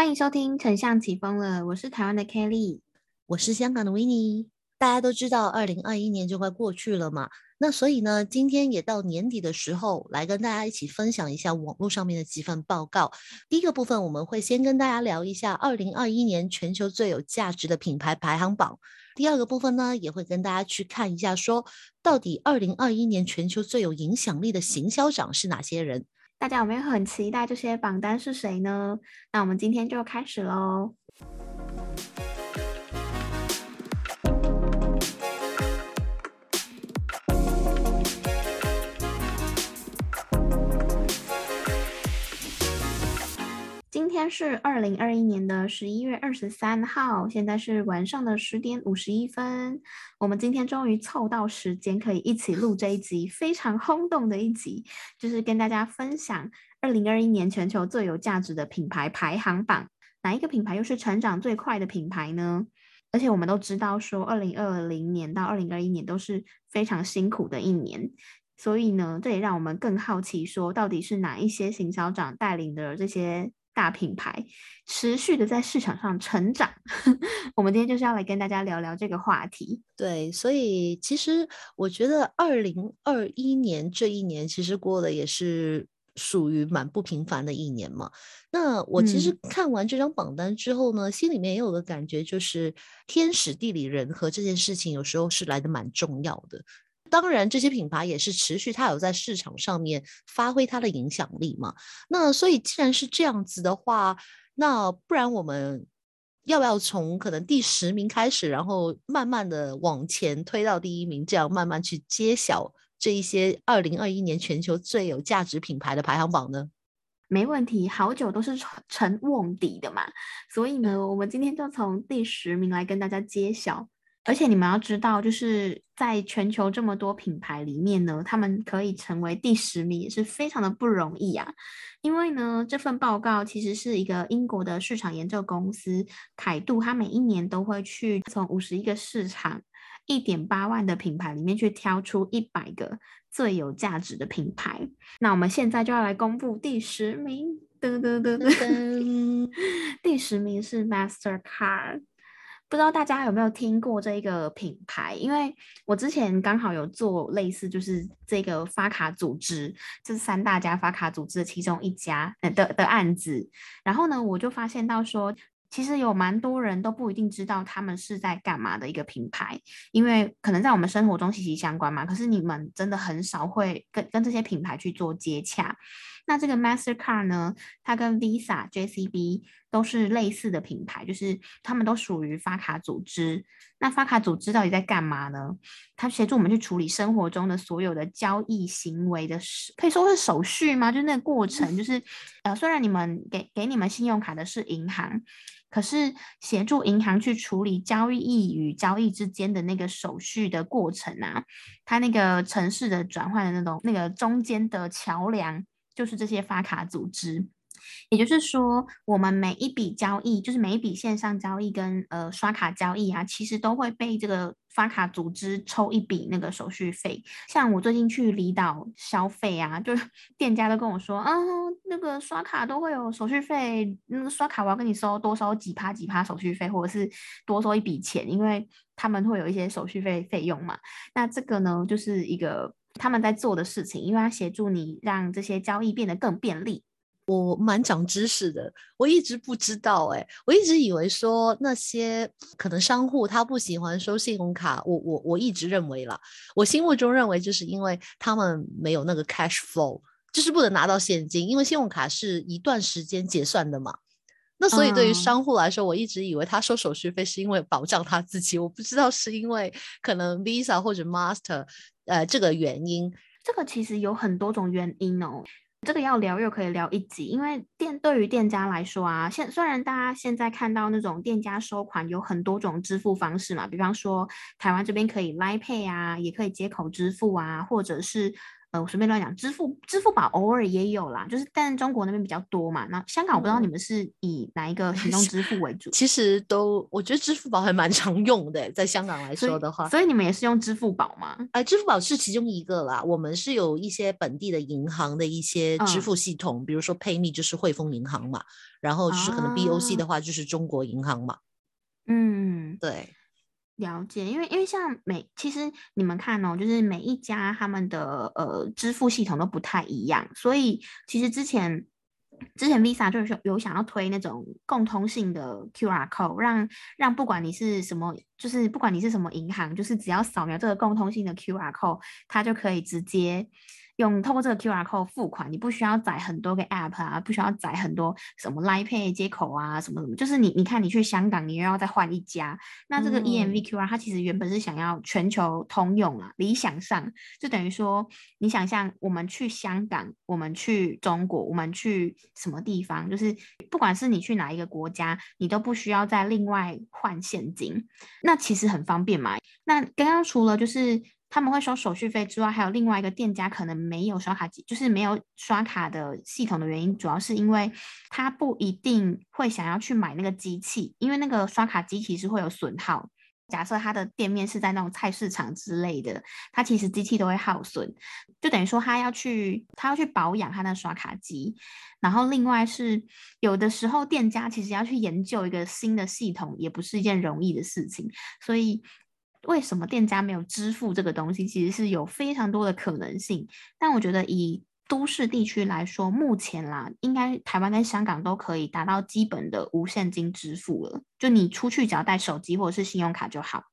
欢迎收听《丞相起风了》，我是台湾的 Kelly，我是香港的 w i n n e 大家都知道，二零二一年就快过去了嘛，那所以呢，今天也到年底的时候，来跟大家一起分享一下网络上面的几份报告。第一个部分，我们会先跟大家聊一下二零二一年全球最有价值的品牌排行榜。第二个部分呢，也会跟大家去看一下，说到底二零二一年全球最有影响力的行销长是哪些人。大家有没有很期待这些榜单是谁呢？那我们今天就开始喽。天是二零二一年的十一月二十三号，现在是晚上的十点五十一分。我们今天终于凑到时间，可以一起录这一集非常轰动的一集，就是跟大家分享二零二一年全球最有价值的品牌排行榜。哪一个品牌又是成长最快的品牌呢？而且我们都知道，说二零二零年到二零二一年都是非常辛苦的一年，所以呢，这也让我们更好奇，说到底是哪一些行销长带领的这些。大品牌持续的在市场上成长，我们今天就是要来跟大家聊聊这个话题。对，所以其实我觉得二零二一年这一年其实过的也是属于蛮不平凡的一年嘛。那我其实看完这张榜单之后呢，心里面也有个感觉，就是天时地利人和这件事情有时候是来的蛮重要的。当然，这些品牌也是持续，它有在市场上面发挥它的影响力嘛。那所以，既然是这样子的话，那不然我们要不要从可能第十名开始，然后慢慢的往前推到第一名，这样慢慢去揭晓这一些二零二一年全球最有价值品牌的排行榜呢？没问题，好久都是成瓮底的嘛。所以呢，我们今天就从第十名来跟大家揭晓。而且你们要知道，就是在全球这么多品牌里面呢，他们可以成为第十名也是非常的不容易啊。因为呢，这份报告其实是一个英国的市场研究公司凯度，它每一年都会去从五十一个市场一点八万的品牌里面去挑出一百个最有价值的品牌。那我们现在就要来公布第十名，噔噔噔噔，第十名是 Mastercard。不知道大家有没有听过这个品牌？因为我之前刚好有做类似，就是这个发卡组织，这是三大家发卡组织的其中一家的的案子。然后呢，我就发现到说，其实有蛮多人都不一定知道他们是在干嘛的一个品牌，因为可能在我们生活中息息相关嘛。可是你们真的很少会跟跟这些品牌去做接洽。那这个 Mastercard 呢，它跟 Visa、JCB 都是类似的品牌，就是他们都属于发卡组织。那发卡组织到底在干嘛呢？它协助我们去处理生活中的所有的交易行为的，可以说是手续吗？就那个过程，就是呃，虽然你们给给你们信用卡的是银行，可是协助银行去处理交易与交易之间的那个手续的过程啊，它那个城市的转换的那种那个中间的桥梁。就是这些发卡组织，也就是说，我们每一笔交易，就是每一笔线上交易跟呃刷卡交易啊，其实都会被这个发卡组织抽一笔那个手续费。像我最近去离岛消费啊，就 店家都跟我说，啊，那个刷卡都会有手续费，那个刷卡我要跟你收多收几趴几趴手续费，或者是多收一笔钱，因为他们会有一些手续费费用嘛。那这个呢，就是一个。他们在做的事情，因为他协助你让这些交易变得更便利。我蛮长知识的，我一直不知道哎，我一直以为说那些可能商户他不喜欢收信用卡，我我我一直认为啦，我心目中认为就是因为他们没有那个 cash flow，就是不能拿到现金，因为信用卡是一段时间结算的嘛。那所以对于商户来说，我一直以为他收手续费是因为保障他自己，我不知道是因为可能 Visa 或者 Master。呃，这个原因，这个其实有很多种原因哦。这个要聊又可以聊一集，因为店对于店家来说啊，现虽然大家现在看到那种店家收款有很多种支付方式嘛，比方说台湾这边可以 Line Pay 啊，也可以接口支付啊，或者是呃，我随便乱讲，支付支付宝偶尔也有啦，就是但中国那边比较多嘛。那香港我不知道你们是以哪一个 行动支付为主？其实都，我觉得支付宝还蛮常用的，在香港来说的话。所以你们也是用支付宝吗？呃，支付宝是其中一个啦。我们是有一些本地的银行的一些支付系统，比如说 PayMe 就是汇丰银行嘛，然后就是可能 BOC 的话就是中国银行嘛。嗯，对。了解，因为因为像每其实你们看哦，就是每一家他们的呃支付系统都不太一样，所以其实之前之前 Visa 就是有想要推那种共通性的 QR code，让让不管你是什么，就是不管你是什么银行，就是只要扫描这个共通性的 QR code，它就可以直接。用透过这个 QR code 付款，你不需要载很多个 App 啊，不需要载很多什么 Line Pay 接口啊，什么什么，就是你你看你去香港，你又要再换一家。那这个 EMV QR 它其实原本是想要全球通用啊，理想上就等于说，你想象我们去香港，我们去中国，我们去什么地方，就是不管是你去哪一个国家，你都不需要再另外换现金，那其实很方便嘛。那刚刚除了就是。他们会收手续费之外，还有另外一个店家可能没有刷卡机，就是没有刷卡的系统的原因，主要是因为他不一定会想要去买那个机器，因为那个刷卡机其实会有损耗。假设他的店面是在那种菜市场之类的，他其实机器都会耗损，就等于说他要去他要去保养他的刷卡机。然后另外是有的时候店家其实要去研究一个新的系统，也不是一件容易的事情，所以。为什么店家没有支付这个东西？其实是有非常多的可能性。但我觉得以都市地区来说，目前啦，应该台湾跟香港都可以达到基本的无现金支付了。就你出去只要带手机或者是信用卡就好。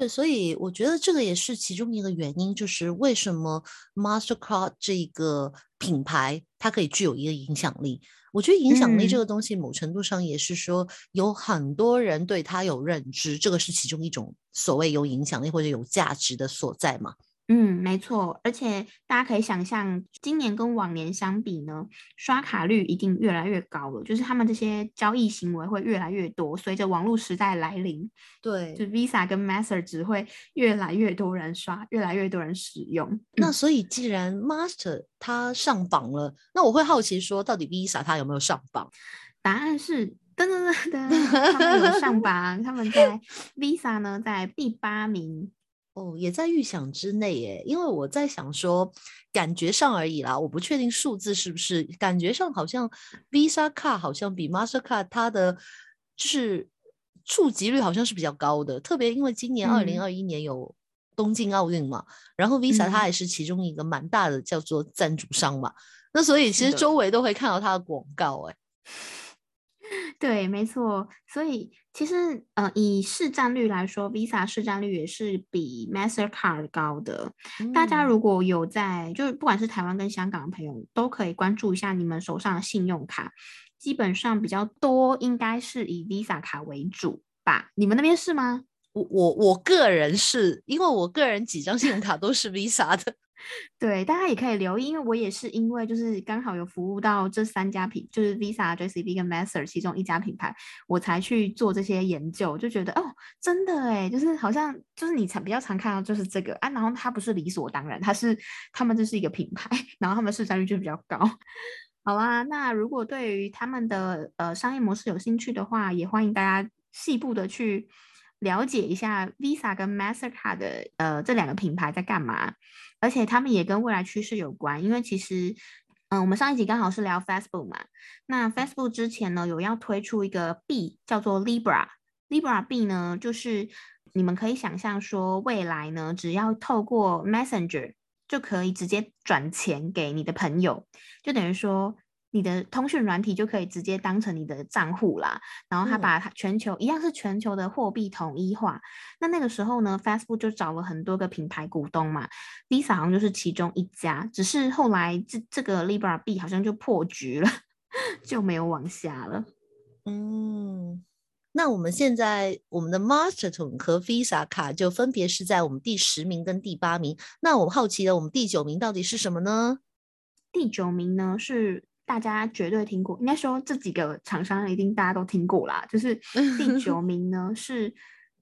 对，所以我觉得这个也是其中一个原因，就是为什么 Mastercard 这个品牌它可以具有一个影响力。我觉得影响力这个东西，某程度上也是说有很多人对它有认知，这个是其中一种所谓有影响力或者有价值的所在嘛。嗯，没错，而且大家可以想象，今年跟往年相比呢，刷卡率一定越来越高了，就是他们这些交易行为会越来越多。随着网络时代来临，对，就 Visa 跟 Master 只会越来越多人刷，越来越多人使用。那所以既然 Master 它上榜了，那我会好奇说，到底 Visa 它有没有上榜？答案是噔噔噔噔，他们有上榜，他们在 Visa 呢在第八名。哦，也在预想之内耶，因为我在想说，感觉上而已啦，我不确定数字是不是，感觉上好像 Visa 卡好像比 Mastercard 它的就是触及率好像是比较高的，特别因为今年二零二一年有东京奥运嘛，然后 Visa 它也是其中一个蛮大的叫做赞助商嘛，那所以其实周围都会看到它的广告哎。对，没错，所以其实呃，以市占率来说，Visa 市占率也是比 Mastercard 高的。大家如果有在，就是不管是台湾跟香港的朋友，都可以关注一下你们手上的信用卡，基本上比较多应该是以 Visa 卡为主吧？你们那边是吗？我我我个人是因为我个人几张信用卡都是 Visa 的。对，大家也可以留意，因为我也是因为就是刚好有服务到这三家品，就是 Visa、JCB 跟 Master 其中一家品牌，我才去做这些研究，就觉得哦，真的哎，就是好像就是你常比较常看到就是这个啊，然后它不是理所当然，它是他们这是一个品牌，然后他们市占率就比较高。好啦，那如果对于他们的呃商业模式有兴趣的话，也欢迎大家细部的去。了解一下 Visa 跟 Mastercard 的呃这两个品牌在干嘛，而且他们也跟未来趋势有关。因为其实，嗯，我们上一集刚好是聊 Facebook 嘛，那 Facebook 之前呢有要推出一个币叫做 Libra，Libra 币呢就是你们可以想象说，未来呢只要透过 Messenger 就可以直接转钱给你的朋友，就等于说。你的通讯软体就可以直接当成你的账户啦，然后他把它全球一样是全球的货币统一化。那那个时候呢，Facebook 就找了很多个品牌股东嘛，Visa 好像就是其中一家。只是后来这这个 Libra 币好像就破局了，就没有往下了。嗯，那我们现在我们的 Master 和 Visa 卡就分别是在我们第十名跟第八名。那我好奇的，我们第九名到底是什么呢？第九名呢是。大家绝对听过，应该说这几个厂商一定大家都听过啦。就是第九 名呢，是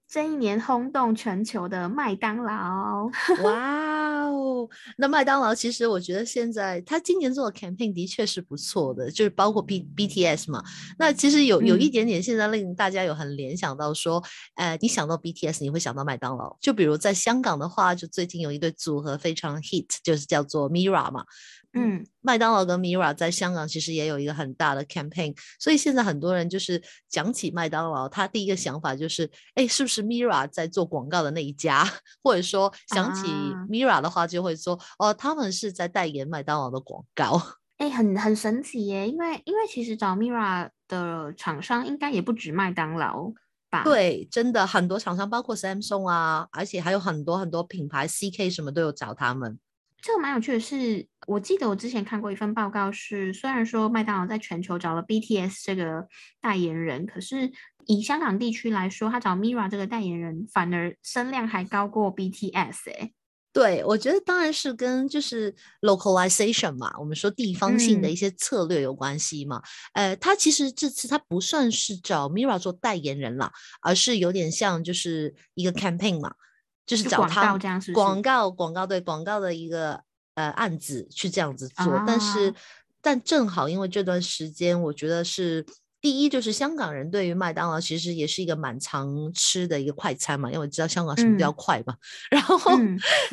这一年轰动全球的麦当劳。哇哦！哦，那麦当劳其实我觉得现在他今年做的 campaign 的确是不错的，就是包括 B BTS 嘛。那其实有有一点点现在令大家有很联想到说，呃，你想到 BTS 你会想到麦当劳。就比如在香港的话，就最近有一对组合非常 hit，就是叫做 Mira 嘛。嗯，麦当劳跟 Mira 在香港其实也有一个很大的 campaign，所以现在很多人就是讲起麦当劳，他第一个想法就是，哎，是不是 Mira 在做广告的那一家？或者说想起 Mira 的话，就会说，哦，他们是在代言麦当劳的广告。哎，很很神奇耶，因为因为其实找 Mira 的厂商应该也不止麦当劳吧？对，真的很多厂商，包括 Samsung 啊，而且还有很多很多品牌，CK 什么都有找他们。这个蛮有趣的是，我记得我之前看过一份报告，是虽然说麦当劳在全球找了 BTS 这个代言人，可是以香港地区来说，他找 Mira 这个代言人反而声量还高过 BTS 哎。对，我觉得当然是跟就是 localization 嘛，我们说地方性的一些策略有关系嘛。呃，他其实这次他不算是找 Mira 做代言人了，而是有点像就是一个 campaign 嘛。就是找他广告广告对广告的一个呃案子去这样子做，但是但正好因为这段时间，我觉得是第一就是香港人对于麦当劳其实也是一个蛮常吃的一个快餐嘛，因为我知道香港什么比较快嘛。然后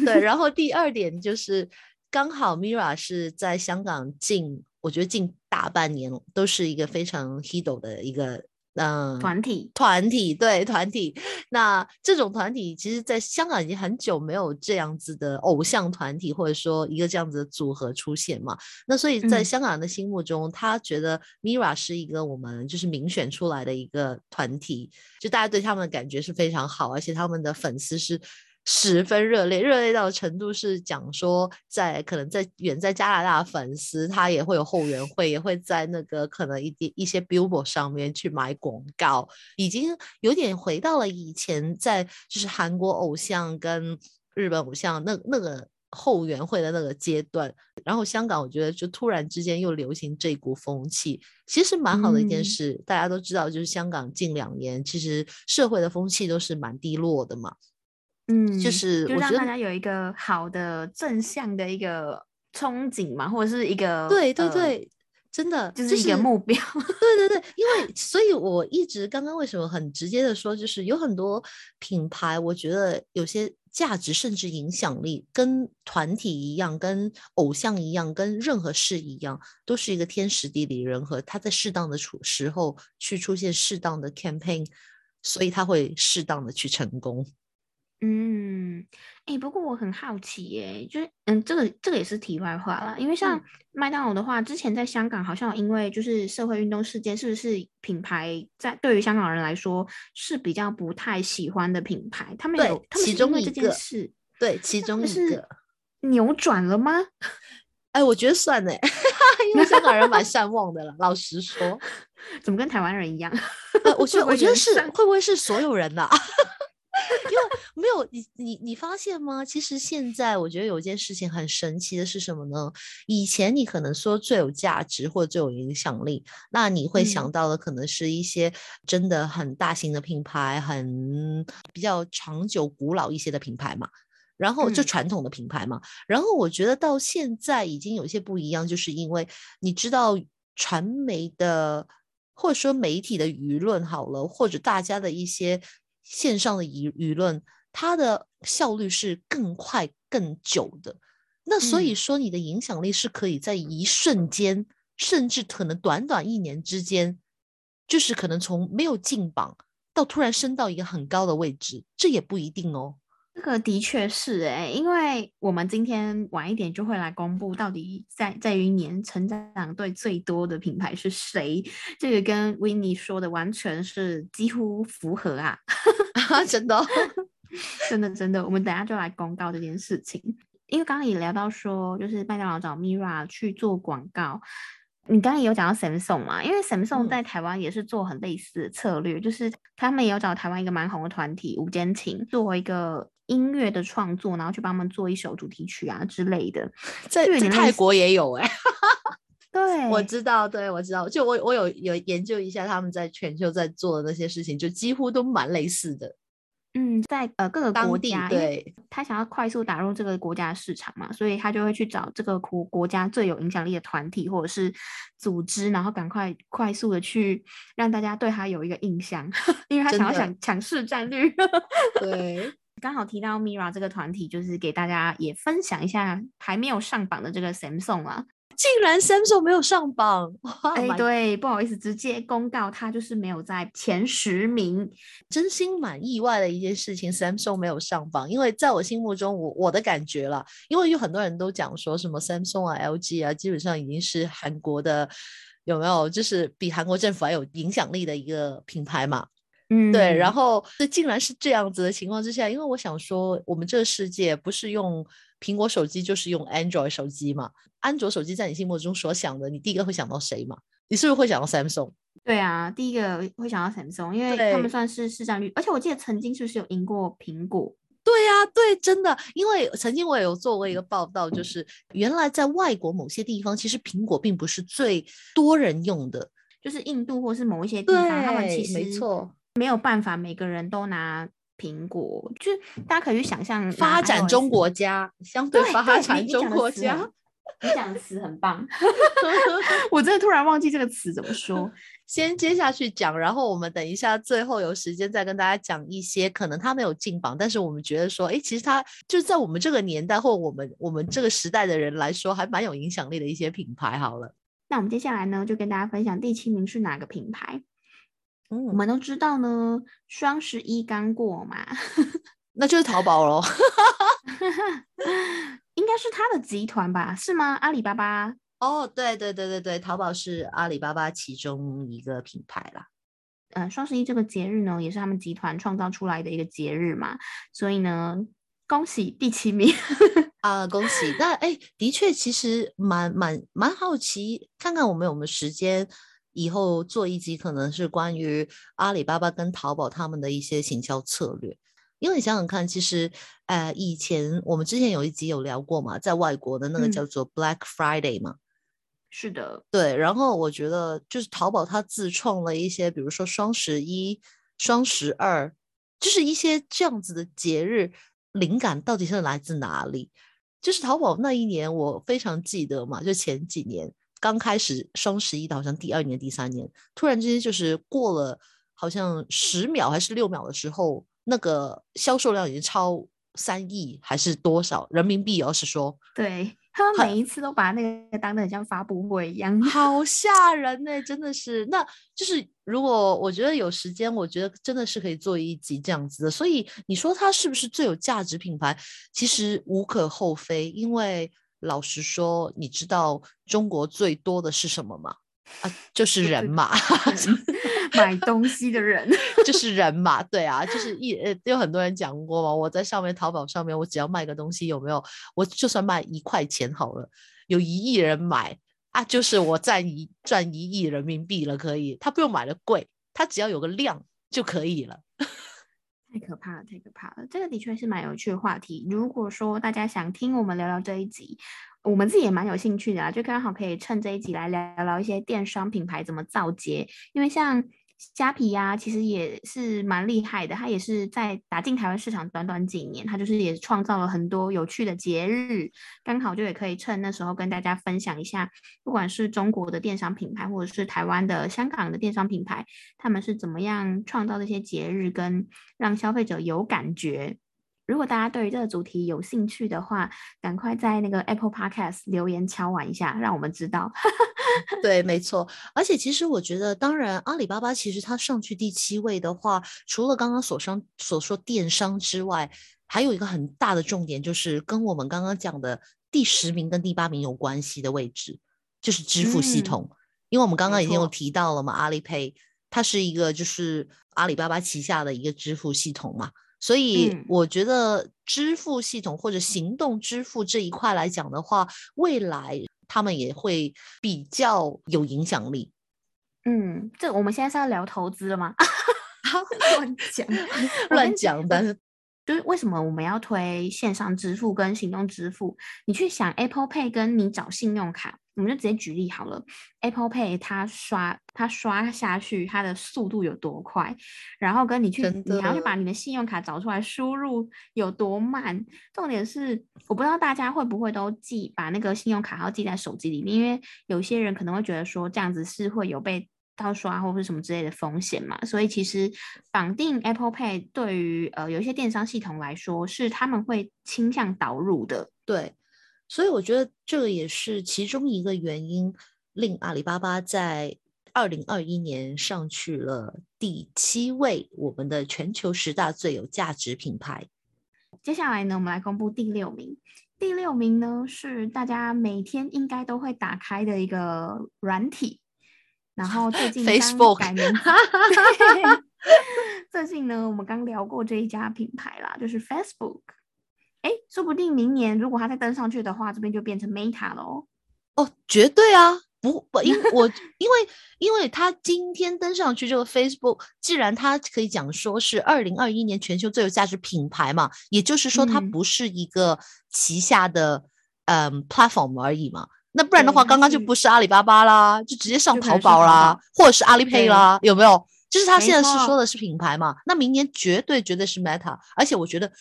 对，然后 第二点就是刚好 Mira 是在香港近，我觉得近大半年都是一个非常 hit 的一个。嗯，团体团体对团体，那这种团体其实，在香港已经很久没有这样子的偶像团体，或者说一个这样子的组合出现嘛。那所以在香港人的心目中，他觉得 Mira 是一个我们就是民选出来的一个团体，就大家对他们的感觉是非常好，而且他们的粉丝是。十分热烈，热烈到程度是讲说，在可能在远在加拿大的粉丝，他也会有后援会，也会在那个可能一点一些 billboard 上面去买广告，已经有点回到了以前在就是韩国偶像跟日本偶像那那个后援会的那个阶段。然后香港，我觉得就突然之间又流行这股风气，其实蛮好的一件事。大家都知道，就是香港近两年其实社会的风气都是蛮低落的嘛。嗯，就是就让大家有一个好的正向的一个憧憬嘛，或者是一个对对对，真的就是一个目标。对对对，因为所以我一直刚刚为什么很直接的说，就是有很多品牌，我觉得有些价值甚至影响力跟团体一样，跟偶像一样，跟任何事一样，都是一个天时地利人和，他在适当的处时候去出现适当的 campaign，所以他会适当的去成功。嗯，哎，不过我很好奇，哎，就是，嗯，这个这个也是题外话啦。因为像麦当劳的话，之前在香港好像因为就是社会运动事件，是不是品牌在对于香港人来说是比较不太喜欢的品牌？他们有，他们其中一件事，对，其中一个扭转了吗？哎，我觉得算呢，因为香港人蛮善忘的了。老实说，怎么跟台湾人一样？我觉得，我觉得是会不会是所有人呢？因为没有你，你你发现吗？其实现在我觉得有件事情很神奇的是什么呢？以前你可能说最有价值或者最有影响力，那你会想到的可能是一些真的很大型的品牌，很比较长久、古老一些的品牌嘛。然后就传统的品牌嘛。然后我觉得到现在已经有些不一样，就是因为你知道传媒的或者说媒体的舆论好了，或者大家的一些。线上的舆舆论，它的效率是更快、更久的。那所以说，你的影响力是可以在一瞬间，甚至可能短短一年之间，就是可能从没有进榜到突然升到一个很高的位置，这也不一定哦。这个的确是哎，因为我们今天晚一点就会来公布，到底在在于年成长队最多的品牌是谁。这个跟 n n 说的完全是几乎符合啊！真的，真的，真的，我们等下就来公告这件事情。因为刚刚也聊到说，就是麦当劳找 Mira 去做广告。你刚刚也有讲到 Samsung 嘛？因为 Samsung 在台湾也是做很类似的策略，就是他们也有找台湾一个蛮红的团体吴坚情做一个音乐的创作，然后去帮他们做一首主题曲啊之类的。在泰国也有哎，对，我知道，对我知道，就我我有有研究一下他们在全球在做的那些事情，就几乎都蛮类似的。嗯，在呃各个国家，对，他想要快速打入这个国家市场嘛，所以他就会去找这个国国家最有影响力的团体或者是组织，然后赶快快速的去让大家对他有一个印象，因为他想要抢抢市占率。对，刚好提到 Mira 这个团体，就是给大家也分享一下还没有上榜的这个 Samsung 啊。竟然 Samsung 没有上榜，哎，对，不好意思，直接公告他就是没有在前十名，真心蛮意外的一件事情，Samsung 没有上榜，因为在我心目中，我我的感觉了，因为有很多人都讲说什么 Samsung 啊、LG 啊，基本上已经是韩国的，有没有？就是比韩国政府还有影响力的一个品牌嘛。嗯，对，然后这竟然是这样子的情况之下，因为我想说，我们这个世界不是用苹果手机就是用 Android 手机嘛？安卓手机在你心目中所想的，你第一个会想到谁嘛？你是不是会想到 Samsung？对啊，第一个会想到 Samsung，因为他们算是市占率，而且我记得曾经是不是有赢过苹果？对呀，对，真的，因为曾经我也有做过一个报道，就是原来在外国某些地方，其实苹果并不是最多人用的，就是印度或是某一些地方，他们其实没错。没有办法，每个人都拿苹果，就是大家可以去想象发展中国家，相对发展中国家，你讲的词很棒，我真的突然忘记这个词怎么说，先接下去讲，然后我们等一下最后有时间再跟大家讲一些可能他没有进榜，但是我们觉得说，哎，其实他就是在我们这个年代或我们我们这个时代的人来说，还蛮有影响力的一些品牌。好了，那我们接下来呢，就跟大家分享第七名是哪个品牌。嗯我们都知道呢，双十一刚过嘛，那就是淘宝喽，应该是他的集团吧？是吗？阿里巴巴？哦，对对对对对，淘宝是阿里巴巴其中一个品牌啦。嗯，双十一这个节日呢，也是他们集团创造出来的一个节日嘛，所以呢，恭喜第七名 啊，恭喜！那哎，的确，其实蛮蛮蛮好奇，看看我们有没有时间。以后做一集可能是关于阿里巴巴跟淘宝他们的一些行销策略，因为你想想看，其实呃以前我们之前有一集有聊过嘛，在外国的那个叫做 Black Friday 嘛，是的，对。然后我觉得就是淘宝它自创了一些，比如说双十一、双十二，就是一些这样子的节日，灵感到底是来自哪里？就是淘宝那一年我非常记得嘛，就前几年。刚开始双十一的，好像第二年、第三年，突然之间就是过了，好像十秒还是六秒的时候，那个销售量已经超三亿还是多少人民币？要是说，对他们每一次都把那个当的很像发布会一样，好吓人呢，真的是。那就是如果我觉得有时间，我觉得真的是可以做一集这样子的。所以你说它是不是最有价值品牌？其实无可厚非，因为。老实说，你知道中国最多的是什么吗？啊，就是人嘛，买东西的人 就是人嘛，对啊，就是一呃，有很多人讲过嘛。我在上面淘宝上面，我只要卖个东西，有没有？我就算卖一块钱好了，有一亿人买啊，就是我赚一赚一亿人民币了，可以。他不用买的贵，他只要有个量就可以了。太可怕了，太可怕了！这个的确是蛮有趣的话题。如果说大家想听我们聊聊这一集，我们自己也蛮有兴趣的啊，就刚好可以趁这一集来聊聊一些电商品牌怎么造节，因为像。虾皮呀，其实也是蛮厉害的。它也是在打进台湾市场短短几年，它就是也创造了很多有趣的节日，刚好就也可以趁那时候跟大家分享一下，不管是中国的电商品牌，或者是台湾的、香港的电商品牌，他们是怎么样创造这些节日，跟让消费者有感觉。如果大家对于这个主题有兴趣的话，赶快在那个 Apple Podcast 留言敲完一下，让我们知道。对，没错。而且其实我觉得，当然阿里巴巴其实它上去第七位的话，除了刚刚所商所说电商之外，还有一个很大的重点，就是跟我们刚刚讲的第十名跟第八名有关系的位置，就是支付系统。因为我们刚刚已经有提到了嘛，阿里 Pay 它是一个就是阿里巴巴旗下的一个支付系统嘛。所以我觉得支付系统或者行动支付这一块来讲的话，未来他们也会比较有影响力。嗯，这我们现在是要聊投资了吗？乱讲，乱讲。但是就是为什么我们要推线上支付跟行动支付？你去想 Apple Pay 跟你找信用卡，我们就直接举例好了，Apple Pay 它刷它刷下去，它的速度有多快，然后跟你去你还要去把你的信用卡找出来输入有多慢。重点是我不知道大家会不会都记把那个信用卡号记在手机里面，因为有些人可能会觉得说这样子是会有被。盗刷或者是什么之类的风险嘛，所以其实绑定 Apple Pay 对于呃有一些电商系统来说，是他们会倾向导入的。对，所以我觉得这个也是其中一个原因，令阿里巴巴在二零二一年上去了第七位，我们的全球十大最有价值品牌。接下来呢，我们来公布第六名。第六名呢是大家每天应该都会打开的一个软体。然后最近 Facebook 改名，最近呢，我们刚聊过这一家品牌啦，就是 Facebook。哎，说不定明年如果它再登上去的话，这边就变成 Meta 喽。哦，绝对啊，不不，因我因为因为它今天登上去这个 Facebook，既然它可以讲说是二零二一年全球最有价值品牌嘛，也就是说它不是一个旗下的嗯 platform 而已嘛。那不然的话，刚刚就不是阿里巴巴啦，就直接上淘宝啦，或者是阿里 Pay 啦，有没有？就是他现在是说的是品牌嘛？那明年绝对绝对是 Meta，而且我觉得，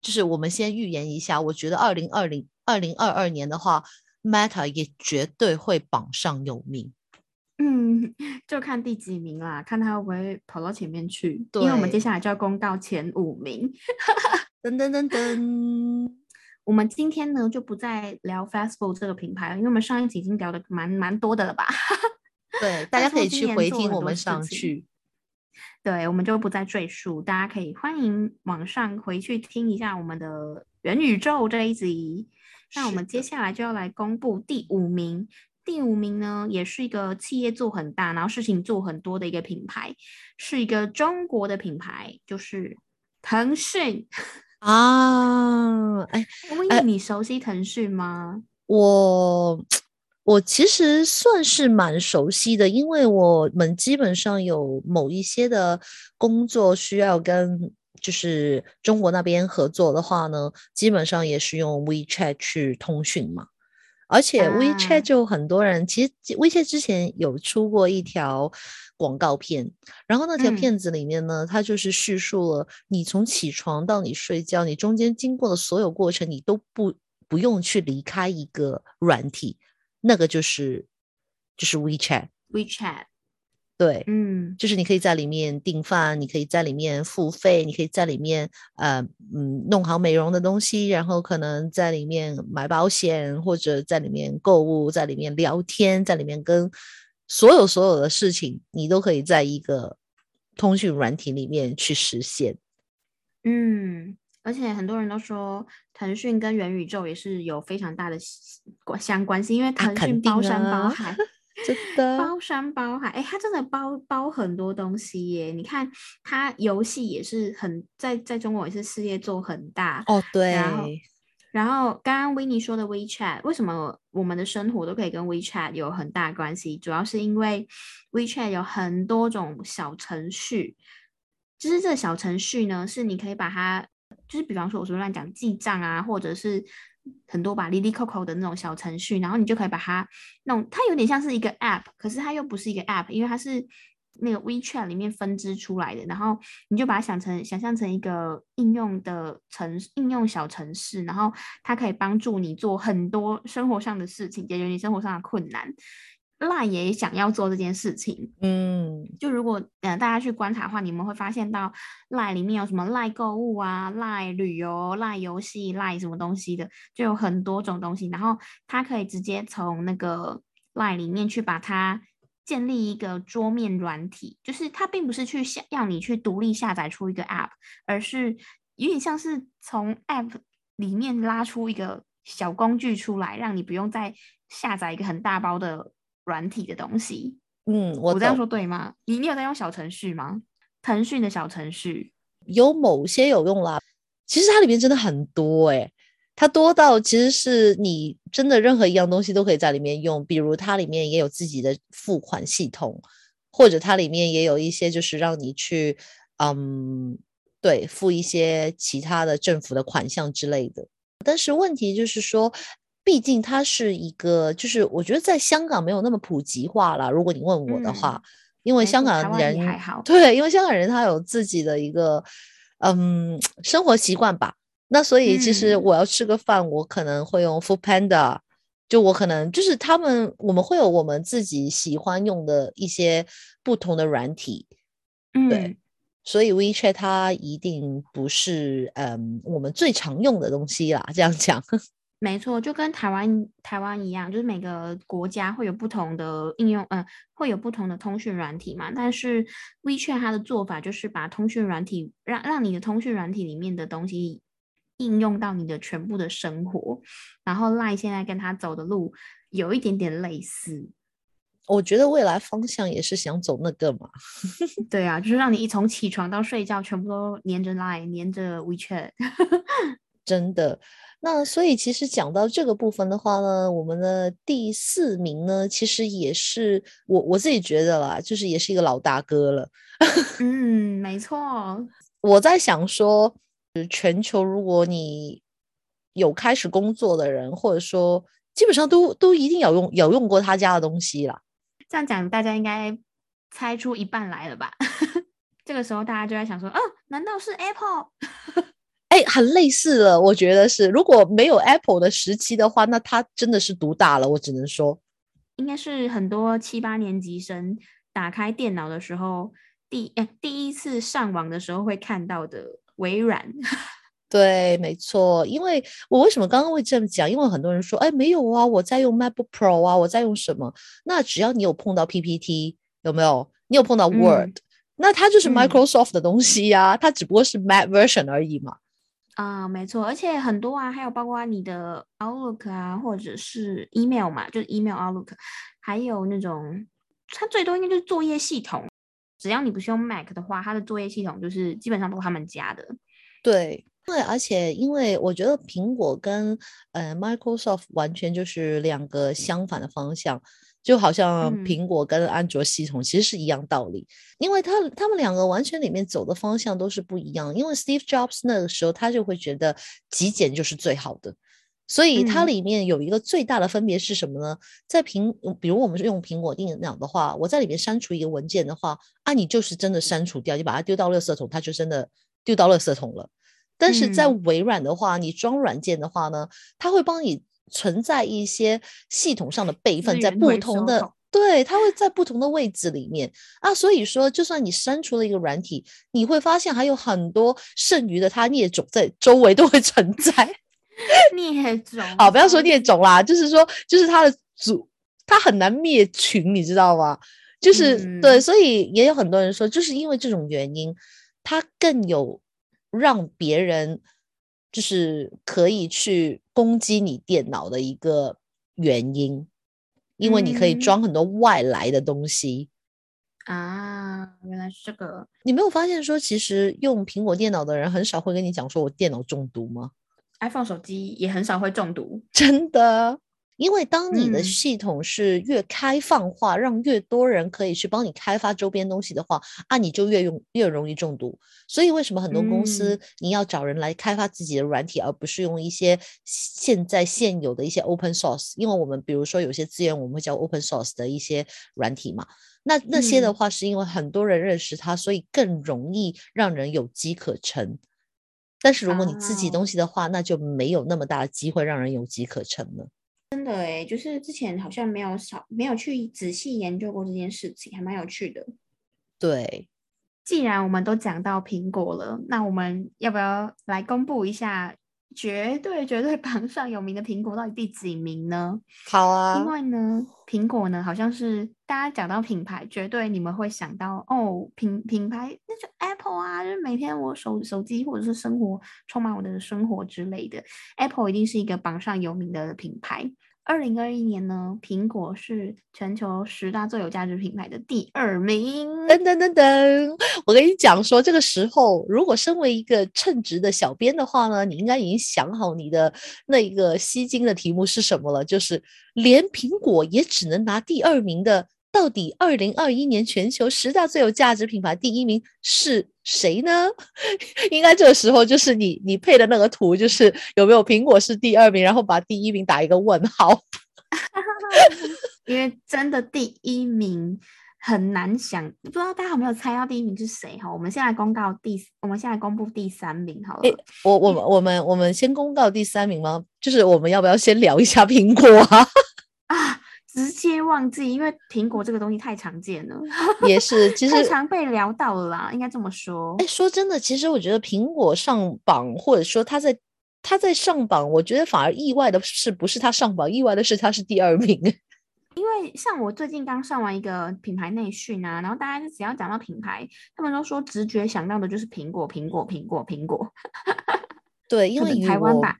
就是我们先预言一下，我觉得二零二零二零二二年的话，Meta 也绝对会榜上有名。嗯，就看第几名啦，看他会不会跑到前面去。因为我们接下来就要公告前五名。噔噔噔噔。我们今天呢就不再聊 Facebook 这个品牌了，因为我们上一集已经聊的蛮蛮多的了吧？对，大家可以去回听我们上去。对，我们就不再赘述，大家可以欢迎网上回去听一下我们的元宇宙这一集。那我们接下来就要来公布第五名，第五名呢也是一个企业做很大，然后事情做很多的一个品牌，是一个中国的品牌，就是腾讯。啊，哎，问你熟悉腾讯吗？我我其实算是蛮熟悉的，因为我们基本上有某一些的工作需要跟就是中国那边合作的话呢，基本上也是用 WeChat 去通讯嘛。而且 WeChat 就很多人，其实 WeChat 之前有出过一条广告片，然后那条片子里面呢，它就是叙述了你从起床到你睡觉，你中间经过的所有过程，你都不不用去离开一个软体，那个就是就是 WeChat。WeChat。对，嗯，就是你可以在里面订饭，你可以在里面付费，你可以在里面呃嗯弄好美容的东西，然后可能在里面买保险，或者在里面购物，在里面聊天，在里面跟所有所有的事情，你都可以在一个通讯软体里面去实现。嗯，而且很多人都说腾讯跟元宇宙也是有非常大的关相关性，因为腾讯 包山包海。真的包山包海，哎，它真的包包很多东西耶！你看，它游戏也是很在在中国也是事业做很大哦。对，然后然后刚刚维尼说的 WeChat，为什么我们的生活都可以跟 WeChat 有很大关系？主要是因为 WeChat 有很多种小程序，就是这小程序呢，是你可以把它，就是比方说我说乱讲记账啊，或者是。很多把，Lily Coco 的那种小程序，然后你就可以把它弄，它有点像是一个 App，可是它又不是一个 App，因为它是那个 WeChat 里面分支出来的，然后你就把它想成想象成一个应用的城应用小城市，然后它可以帮助你做很多生活上的事情，解决你生活上的困难。赖也想要做这件事情，嗯，就如果呃大家去观察的话，你们会发现到赖里面有什么赖购物啊、赖旅游、赖游戏、赖什么东西的，就有很多种东西。然后它可以直接从那个赖里面去把它建立一个桌面软体，就是它并不是去下要你去独立下载出一个 App，而是有点像是从 App 里面拉出一个小工具出来，让你不用再下载一个很大包的。软体的东西，嗯，我这样说对吗？你你有在用小程序吗？腾讯的小程序有某些有用啦，其实它里面真的很多诶，它多到其实是你真的任何一样东西都可以在里面用，比如它里面也有自己的付款系统，或者它里面也有一些就是让你去嗯对付一些其他的政府的款项之类的。但是问题就是说。毕竟它是一个，就是我觉得在香港没有那么普及化了。如果你问我的话，因为香港人还好对，因为香港人他有自己的一个嗯生活习惯吧。那所以其实我要吃个饭，我可能会用 Food Panda，就我可能就是他们我们会有我们自己喜欢用的一些不同的软体，对。所以 WeChat 它一定不是嗯我们最常用的东西啦，这样讲。没错，就跟台湾台湾一样，就是每个国家会有不同的应用，嗯，会有不同的通讯软体嘛。但是 WeChat 它的做法就是把通讯软体让让你的通讯软体里面的东西应用到你的全部的生活。然后 Line 现在跟他走的路有一点点类似，我觉得未来方向也是想走那个嘛。对啊，就是让你一从起床到睡觉全部都黏着 Line，连着 WeChat，真的。那所以其实讲到这个部分的话呢，我们的第四名呢，其实也是我我自己觉得啦，就是也是一个老大哥了。嗯，没错。我在想说，全球如果你有开始工作的人，或者说基本上都都一定有用有用过他家的东西啦。这样讲，大家应该猜出一半来了吧？这个时候大家就在想说，哦，难道是 Apple？哎，很类似了，我觉得是。如果没有 Apple 的时期的话，那它真的是独大了。我只能说，应该是很多七八年级生打开电脑的时候，第哎第一次上网的时候会看到的微软。对，没错。因为我为什么刚刚会这么讲？因为很多人说，哎，没有啊，我在用 MacBook Pro 啊，我在用什么？那只要你有碰到 PPT，有没有？你有碰到 Word，那它就是 Microsoft 的东西呀，它只不过是 Mac version 而已嘛。啊，没错，而且很多啊，还有包括你的 Outlook 啊，或者是 email 嘛，就是 email Outlook，还有那种它最多应该就是作业系统，只要你不是用 Mac 的话，它的作业系统就是基本上都是他们家的。对，对，而且因为我觉得苹果跟呃 Microsoft 完全就是两个相反的方向。就好像苹果跟安卓系统其实是一样道理，因为他他们两个完全里面走的方向都是不一样。因为 Steve Jobs 那个时候他就会觉得极简就是最好的，所以它里面有一个最大的分别是什么呢？在苹，比如我们是用苹果电脑的话，我在里面删除一个文件的话，啊，你就是真的删除掉，你把它丢到垃圾桶，它就真的丢到垃圾桶了。但是在微软的话，你装软件的话呢，它会帮你。存在一些系统上的备份，在不同的对，它会在不同的位置里面啊。所以说，就算你删除了一个软体，你会发现还有很多剩余的它孽种在周围都会存在。孽种，好，不要说孽种啦，就是说，就是它的组，它很难灭群，你知道吗？就是对，所以也有很多人说，就是因为这种原因，它更有让别人。就是可以去攻击你电脑的一个原因，因为你可以装很多外来的东西啊。原来是这个，你没有发现说，其实用苹果电脑的人很少会跟你讲说我电脑中毒吗？iPhone 手机也很少会中毒，真的。因为当你的系统是越开放化，让越多人可以去帮你开发周边东西的话，啊，你就越用越容易中毒。所以为什么很多公司你要找人来开发自己的软体，而不是用一些现在现有的一些 open source？因为我们比如说有些资源我们会叫 open source 的一些软体嘛，那那些的话是因为很多人认识它，所以更容易让人有机可乘。但是如果你自己东西的话，那就没有那么大的机会让人有机可乘了。真的哎，就是之前好像没有少没有去仔细研究过这件事情，还蛮有趣的。对，既然我们都讲到苹果了，那我们要不要来公布一下绝对绝对榜上有名的苹果到底第几名呢？好啊，因为呢，苹果呢好像是大家讲到品牌，绝对你们会想到哦，品品牌那就 Apple 啊，就是每天我手手机或者是生活充满我的生活之类的，Apple 一定是一个榜上有名的品牌。二零二一年呢，苹果是全球十大最有价值品牌的第二名。噔噔噔噔，我跟你讲说，这个时候如果身为一个称职的小编的话呢，你应该已经想好你的那一个吸睛的题目是什么了，就是连苹果也只能拿第二名的到底二零二一年全球十大最有价值品牌第一名是谁呢？应该这个时候就是你你配的那个图，就是有没有苹果是第二名，然后把第一名打一个问号。因为真的第一名很难想，不知道大家有没有猜到第一名是谁哈？我们现在公告第，我们现在公布第三名好了。我我们我们我们先公告第三名吗？就是我们要不要先聊一下苹果啊？啊！直接忘记，因为苹果这个东西太常见了，也是其实常被聊到了啦，应该这么说。哎，说真的，其实我觉得苹果上榜，或者说它在它在上榜，我觉得反而意外的是，不是它上榜，意外的是它是第二名。因为像我最近刚上完一个品牌内训啊，然后大家只要讲到品牌，他们都说直觉想到的就是苹果，苹果，苹果，苹果。对，因为台湾吧，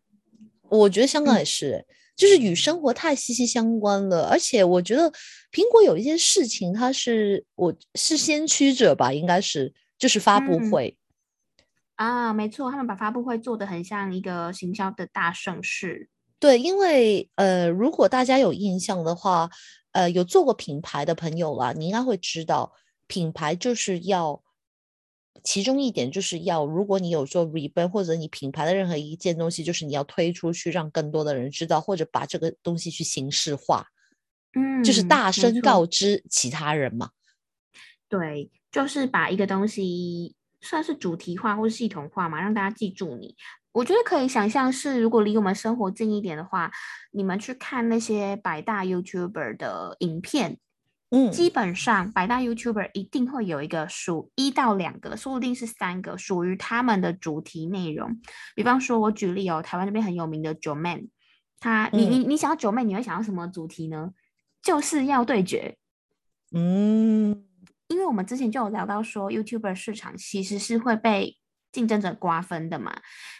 我觉得香港也是。就是与生活太息息相关了，而且我觉得苹果有一件事情，它是我是先驱者吧，应该是就是发布会啊，没错，他们把发布会做的很像一个行销的大盛事。对，因为呃，如果大家有印象的话，呃，有做过品牌的朋友啦，你应该会知道，品牌就是要。其中一点就是要，如果你有做 rebrand 或者你品牌的任何一件东西，就是你要推出去，让更多的人知道，或者把这个东西去形式化，嗯，就是大声告知其他人嘛。对，就是把一个东西算是主题化或者系统化嘛，让大家记住你。我觉得可以想象是，如果离我们生活近一点的话，你们去看那些百大 YouTuber 的影片。嗯，基本上百大 YouTuber 一定会有一个属一到两个，说不定是三个属于他们的主题内容。比方说，我举例哦，台湾那边很有名的九妹，他你你你想要九妹，你会想要什么主题呢？就是要对决。嗯，因为我们之前就有聊到说，YouTuber 市场其实是会被竞争者瓜分的嘛。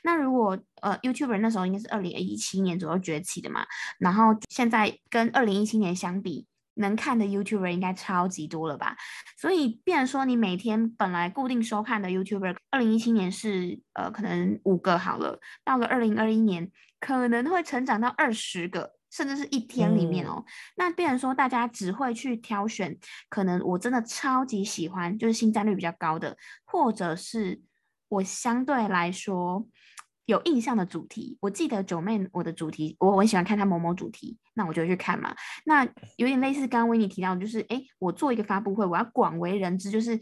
那如果呃 YouTuber 那时候应该是二零一七年左右崛起的嘛，然后现在跟二零一七年相比。能看的 YouTuber 应该超级多了吧？所以，变成说你每天本来固定收看的 YouTuber，二零一七年是呃可能五个好了，到了二零二一年可能会成长到二十个，甚至是一天里面哦。那变成说大家只会去挑选可能我真的超级喜欢，就是新占率比较高的，或者是我相对来说。有印象的主题，我记得九妹我的主题，我很喜欢看她某某主题，那我就去看嘛。那有点类似刚刚维尼提到，就是哎，我做一个发布会，我要广为人知，就是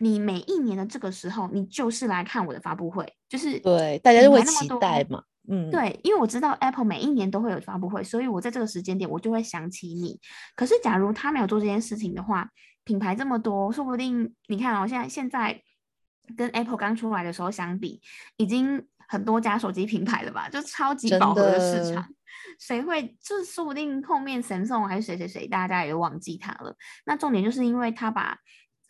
你每一年的这个时候，你就是来看我的发布会，就是对大家就会期待嘛。嗯，对，因为我知道 Apple 每一年都会有发布会，所以我在这个时间点我就会想起你。可是假如他没有做这件事情的话，品牌这么多，说不定你看哦，现在现在跟 Apple 刚出来的时候相比，已经。很多家手机品牌的吧，就超级饱和的市场，谁会？就说不定后面神送还是谁谁谁，大家也忘记他了。那重点就是因为他把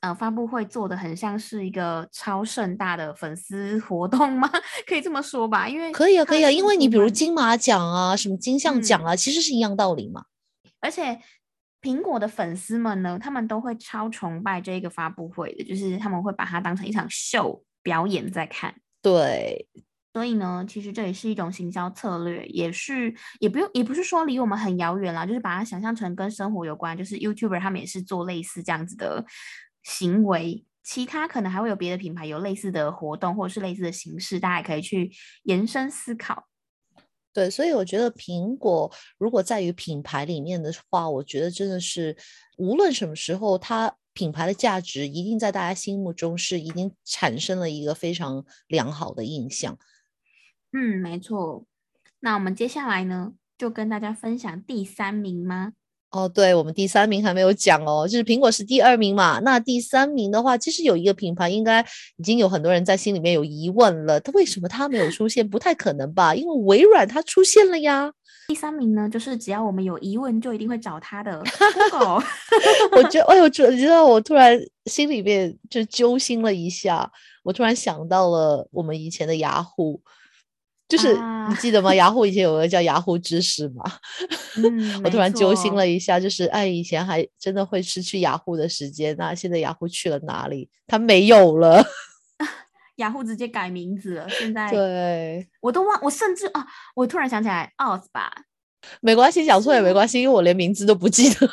呃发布会做的很像是一个超盛大的粉丝活动吗？可以这么说吧？因为可以啊，可以啊，因为你比如金马奖啊，什么金像奖啊，其实是一样道理嘛。而且苹果的粉丝们呢，他们都会超崇拜这个发布会的，就是他们会把它当成一场秀表演在看。对。所以呢，其实这也是一种行销策略，也是也不用，也不是说离我们很遥远啦，就是把它想象成跟生活有关，就是 YouTuber 他们也是做类似这样子的行为，其他可能还会有别的品牌有类似的活动或者是类似的形式，大家也可以去延伸思考。对，所以我觉得苹果如果在于品牌里面的话，我觉得真的是无论什么时候它。品牌的价值一定在大家心目中是已经产生了一个非常良好的印象。嗯，没错。那我们接下来呢，就跟大家分享第三名吗？哦，对，我们第三名还没有讲哦，就是苹果是第二名嘛。那第三名的话，其实有一个品牌，应该已经有很多人在心里面有疑问了，它为什么它没有出现？不太可能吧？因为微软它出现了呀。第三名呢，就是只要我们有疑问，就一定会找他的 Google。我觉得，哎呦，我知道，我突然心里面就揪心了一下。我突然想到了我们以前的雅虎，就是你记得吗？雅虎以前有个叫雅虎知识嘛。嗯，我突然揪心了一下，就是哎，以前还真的会失去雅虎的时间，那现在雅虎去了哪里？它没有了。雅虎直接改名字了，现 在对我都忘，我甚至啊，我突然想起来，奥斯吧，没关系，讲错也没关系，因为我连名字都不记得。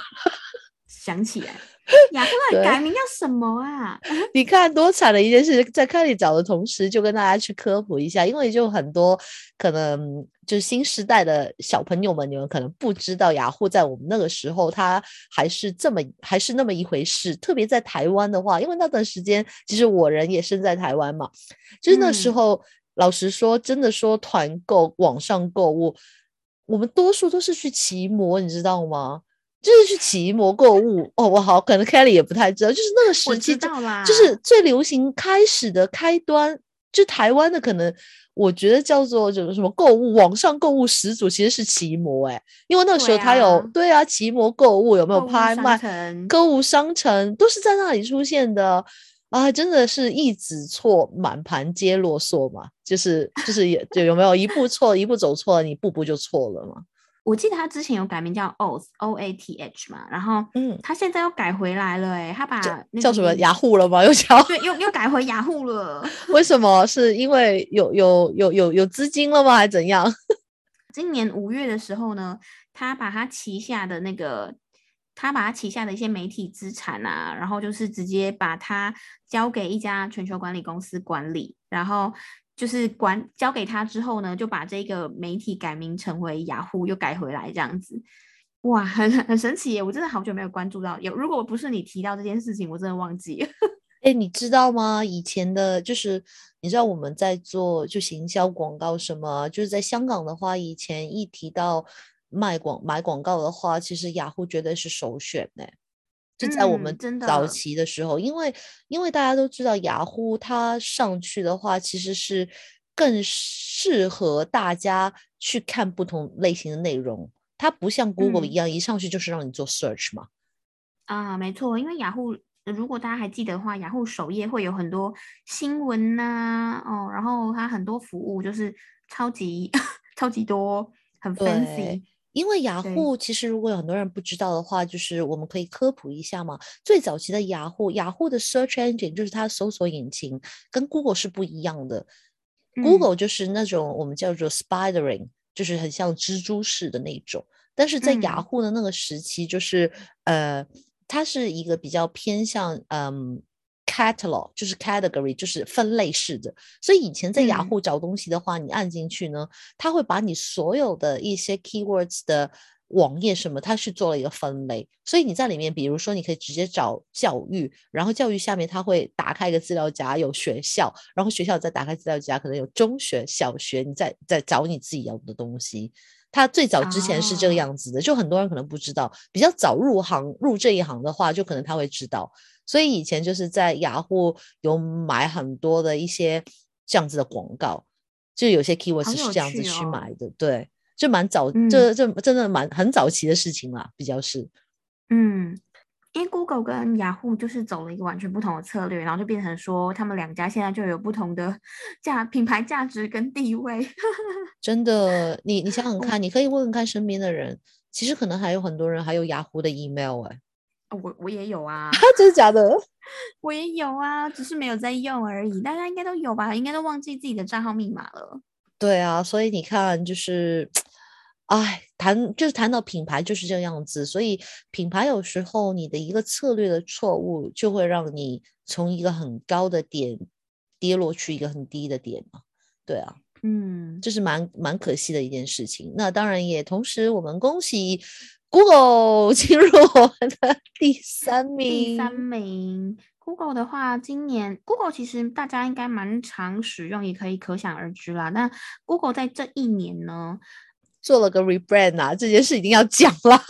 想起来，雅虎改名叫什么啊？你看多惨的一件事，在看你找的同时，就跟大家去科普一下，因为就很多可能就是新时代的小朋友们，你们可能不知道雅虎在我们那个时候，它还是这么还是那么一回事。特别在台湾的话，因为那段时间其实我人也生在台湾嘛，就是那时候，老实说，真的说团购网上购物，我们多数都是去骑摩，你知道吗？就是去骑摩购物哦，我好，可能 Kelly 也不太知道，就是那个时期，就是最流行开始的开端，就台湾的可能，我觉得叫做就是什么购物网上购物始祖其实是骑摩哎，因为那个时候他有对啊，骑摩购物有没有拍卖购物商城都是在那里出现的啊，真的是一子错满盘皆落索嘛，就是就是也就有没有一步错一步走错了，你步步就错了嘛。我记得他之前有改名叫 Oath O A T H 嘛，然后嗯，他现在又改回来了，哎，他把叫什么雅虎了吗？又叫对，又又改回雅虎了。为什么？是因为有有有有有资金了吗？还是怎样？今年五月的时候呢，他把他旗下的那个，他把他旗下的一些媒体资产啊，然后就是直接把它交给一家全球管理公司管理，然后。就是管交给他之后呢，就把这个媒体改名成为雅虎，又改回来这样子，哇，很很神奇耶！我真的好久没有关注到，有如果不是你提到这件事情，我真的忘记。哎，你知道吗？以前的，就是你知道我们在做就行销广告什么，就是在香港的话，以前一提到卖广买广告的话，其实雅虎绝对是首选呢。就在我们早期的时候，因为因为大家都知道雅虎它上去的话，其实是更适合大家去看不同类型的内容。它不像 Google 一样，一上去就是让你做 search 嘛。啊，没错，因为雅虎如果大家还记得的话，雅虎首页会有很多新闻呐，哦，然后它很多服务就是超级 超级多，很 fancy。因为雅虎其实如果有很多人不知道的话，就是我们可以科普一下嘛。最早期的雅虎，雅虎的 search engine 就是它的搜索引擎，跟 Google 是不一样的。Google 就是那种我们叫做 spidering，就是很像蜘蛛式的那种。但是在雅虎的那个时期，就是呃，它是一个比较偏向嗯。Catalog 就是 category，就是分类式的。所以以前在雅虎找东西的话，你按进去呢，它会把你所有的一些 keywords 的网页什么，它去做了一个分类。所以你在里面，比如说你可以直接找教育，然后教育下面它会打开一个资料夹，有学校，然后学校再打开资料夹，可能有中学、小学，你再再找你自己要的东西。它最早之前是这个样子的，就很多人可能不知道。比较早入行入这一行的话，就可能他会知道。所以以前就是在雅虎有买很多的一些这样子的广告，就有些 keywords 是这样子去买的，对，就蛮早，这这真的蛮很早期的事情啦，比较是。嗯，因为 Google 跟雅虎就是走了一个完全不同的策略，然后就变成说他们两家现在就有不同的价品牌价值跟地位。真的，你你想想看，你可以问问看身边的人，其实可能还有很多人还有雅虎的 email 哎。我我也有啊，真的假的？我也有啊，只是没有在用而已。大家应该都有吧？应该都忘记自己的账号密码了。对啊，所以你看，就是，哎，谈就是谈到品牌就是这个样子。所以品牌有时候你的一个策略的错误，就会让你从一个很高的点跌落去一个很低的点嘛。对啊，嗯，这是蛮蛮可惜的一件事情。那当然也同时，我们恭喜。Google 进入我们的第三名。第三名，Google 的话，今年 Google 其实大家应该蛮常使用，也可以可想而知啦。那 Google 在这一年呢，做了个 rebrand 啊，这件事一定要讲了，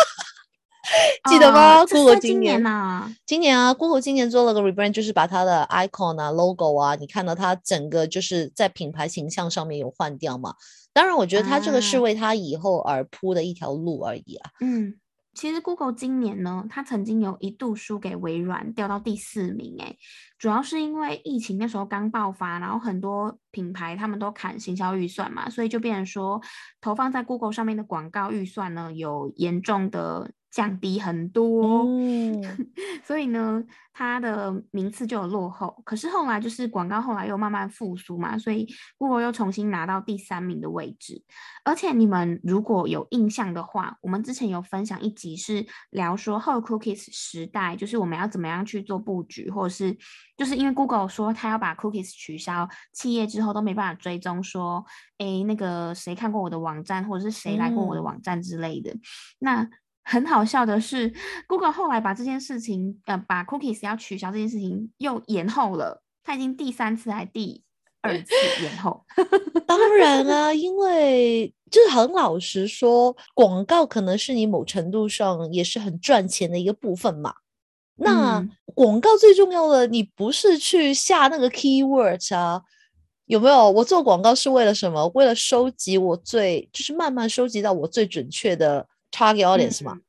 记得吗？Google 今年呐，今年啊，Google 今年做了个 rebrand，就是把它的 icon 啊、logo 啊，你看到它整个就是在品牌形象上面有换掉嘛。当然，我觉得它这个是为它以后而铺的一条路而已啊。嗯，其实 Google 今年呢，它曾经有一度输给微软，掉到第四名。哎，主要是因为疫情那时候刚爆发，然后很多品牌他们都砍行销预算嘛，所以就变成说投放在 Google 上面的广告预算呢有严重的降低很多，嗯 所以呢，它的名次就有落后。可是后来就是广告后来又慢慢复苏嘛，所以 Google 又重新拿到第三名的位置。而且你们如果有印象的话，我们之前有分享一集是聊说后 Cookies 时代，就是我们要怎么样去做布局，或者是就是因为 Google 说它要把 Cookies 取消，企业之后都没办法追踪说，诶，那个谁看过我的网站，或者是谁来过我的嗯网站之类的。那很好笑的是，Google 后来把这件事情，呃，把 cookies 要取消这件事情又延后了，它已经第三次还第二次延后。当然啊，因为就是很老实说，广告可能是你某程度上也是很赚钱的一个部分嘛。那嗯广告最重要的，你不是去下那个 keywords 啊？有没有？我做广告是为了什么？为了收集我最，就是慢慢收集到我最准确的 target audience 嘛。嗯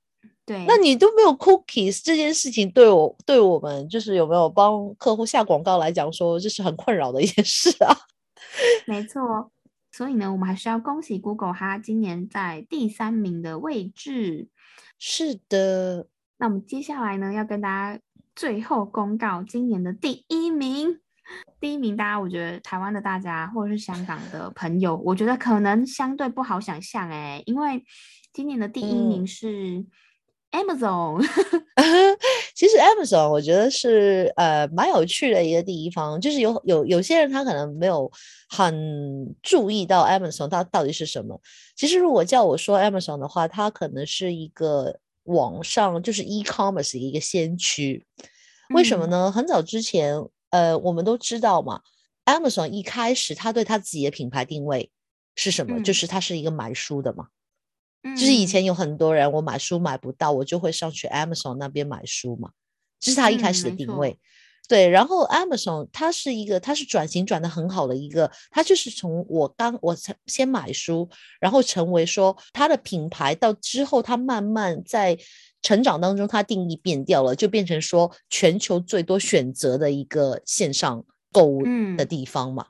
对，那你都没有 cookies 这件事情，对我对我们就是有没有帮客户下广告来讲说，这是很困扰的一件事啊。没错。所以呢，我们还是要恭喜 Google，它今年在第三名的位置。是的，那我们接下来呢，要跟大家最后公告今年的第一名。第一名，大家我觉得台湾的大家或者是香港的朋友，我觉得可能相对不好想象哎，因为今年的第一名嗯是 Amazon。其实 Amazon 我觉得是呃蛮有趣的一个地方，就是有有有些人他可能没有很注意到 Amazon 它到底是什么。其实如果叫我说 Amazon 的话，它可能是一个网上就是 e-commerce 的一个先驱。为什么嗯呢？很早之前，呃，我们都知道嘛，Amazon 一开始它对它自己的品牌定位是什么？就嗯是它是一个买书的嘛。就是以嗯前有很多人，我买书买不到，我就会上去 Amazon 那边买书嘛，这是他一开嗯始的定位。对，然后 Amazon 它是一个，它是转型转的很好的一个，它就是从我刚我才先买书，然后成为说它的品牌，到之后它慢慢在成长当中，它定义变掉了，就变成说全球最多选择的一个线上购物的嗯地方嘛。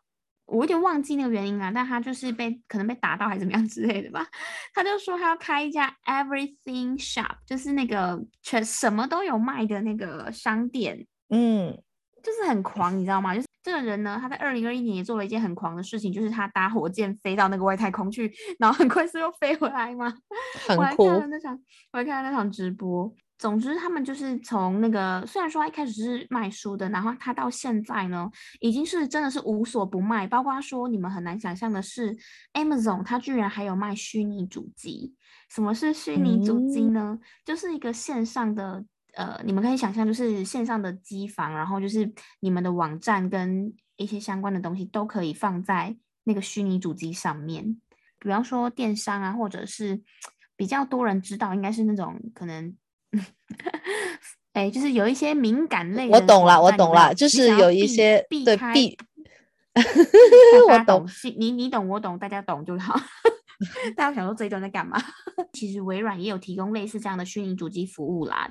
我有点忘记那个原因了，但他就是被可能被打到还是怎么样 之类的吧。他就说他要开一家 Everything Shop，就是那个全什么都有卖的那个商店，嗯，就是很狂，你知道吗？就是这个人呢，他在二零二一年也做了一件很狂的事情，就是他搭火箭飞到那个外太空去，然后很快速又飞回来嘛。很酷我还看了那场，我还看了那场直播。总之，他们就是从那个，虽然说他一开始是卖书的，然后他到现在呢，已经是真的是无所不卖。包括说你们很难想象的是，Amazon 它居然还有卖虚拟主机。什么是虚拟主机嗯呢？就是一个线上的，呃，你们可以想象，就是线上的机房，然后就是你们的网站跟一些相关的东西都可以放在那个虚拟主机上面。比方说电商啊，或者是比较多人知道，应该是那种可能，哎，就是有一些敏感类的我懂啦，网站有没有我懂了，就你是有一些避避，大 我懂你你懂我懂，大家懂就好。大家想说这一段在干嘛？其实微软也有提供类似这样的虚拟主机服务啦，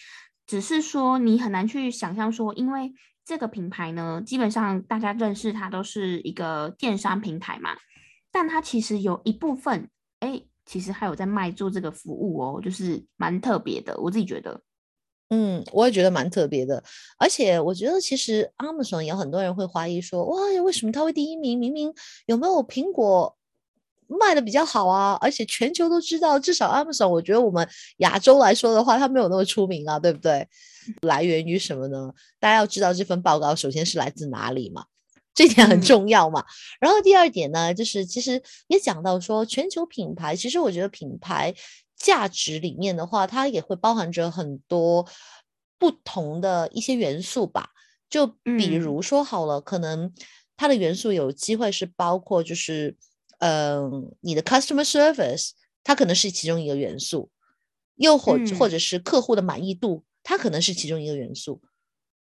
只是说你很难去想象说，因为这个品牌呢，基本上大家认识它都是一个电商平台嘛，但它其实有一部分，哎，其实还有在卖做这个服务哦，就是蛮特别的，我自己觉得。嗯，我也觉得蛮特别的，而且我觉得其实 Amazon 也有很多人会怀疑说，哇，为什么它会第一名？明明有没有苹果卖的比较好啊？而且全球都知道，至少 Amazon，我觉得我们亚洲来说的话，它没有那么出名啊，对不对？来源于什么呢？大家要知道这份报告首先是来自哪里嘛，这一点很嗯重要嘛。然后第二点呢，就是其实也讲到说，全球品牌，其实我觉得品牌价值里面的话，它也会包含着很多不同的一些元素吧。就比嗯如说好了，可能它的元素有机会是包括就是，嗯、你的 customer service，它可能是其中一个元素，又或或嗯者是客户的满意度，它可能是其中一个元素。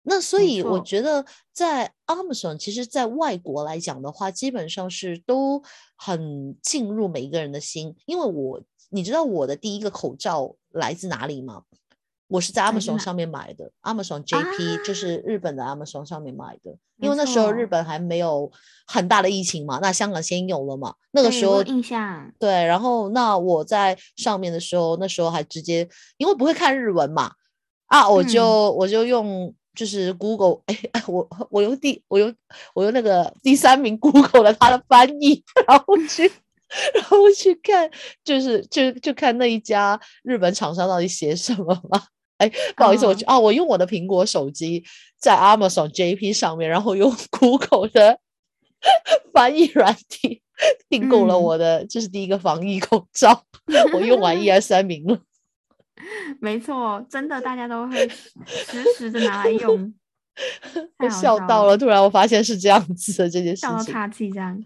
那所以我觉得在 Amazon，其实在外国来讲的话，基本上是都很进入每一个人的心。因为我你知道我的第一个口罩来自哪里吗？我是在在 Amazon 上面买的，Amazon JP 就啊是日本的 Amazon 上面买的，因为那时候日本还没有很大的疫情嘛，那香港先有了嘛，那个时候印象，对，然后那我在上面的时候，那时候还直接因为不会看日文嘛，啊，我嗯。就、我就用就是 Google，哎哎，我我用第我用我用那个第三名 Google 的它的翻译，然后去然后去看，就是就就看那一家日本厂商到底写什么嘛。哎，不好意思，我哦去啊，我用我的苹果手机在 Amazon JP 上面，然后用 Google 的翻译软体订购了嗯我的，这是第一个防疫口罩，我用完 一二三名了。没错，真的 大家都会时时的拿来用，笑笑到了，突然我发现是这样子的这件事情。笑到岔气这样。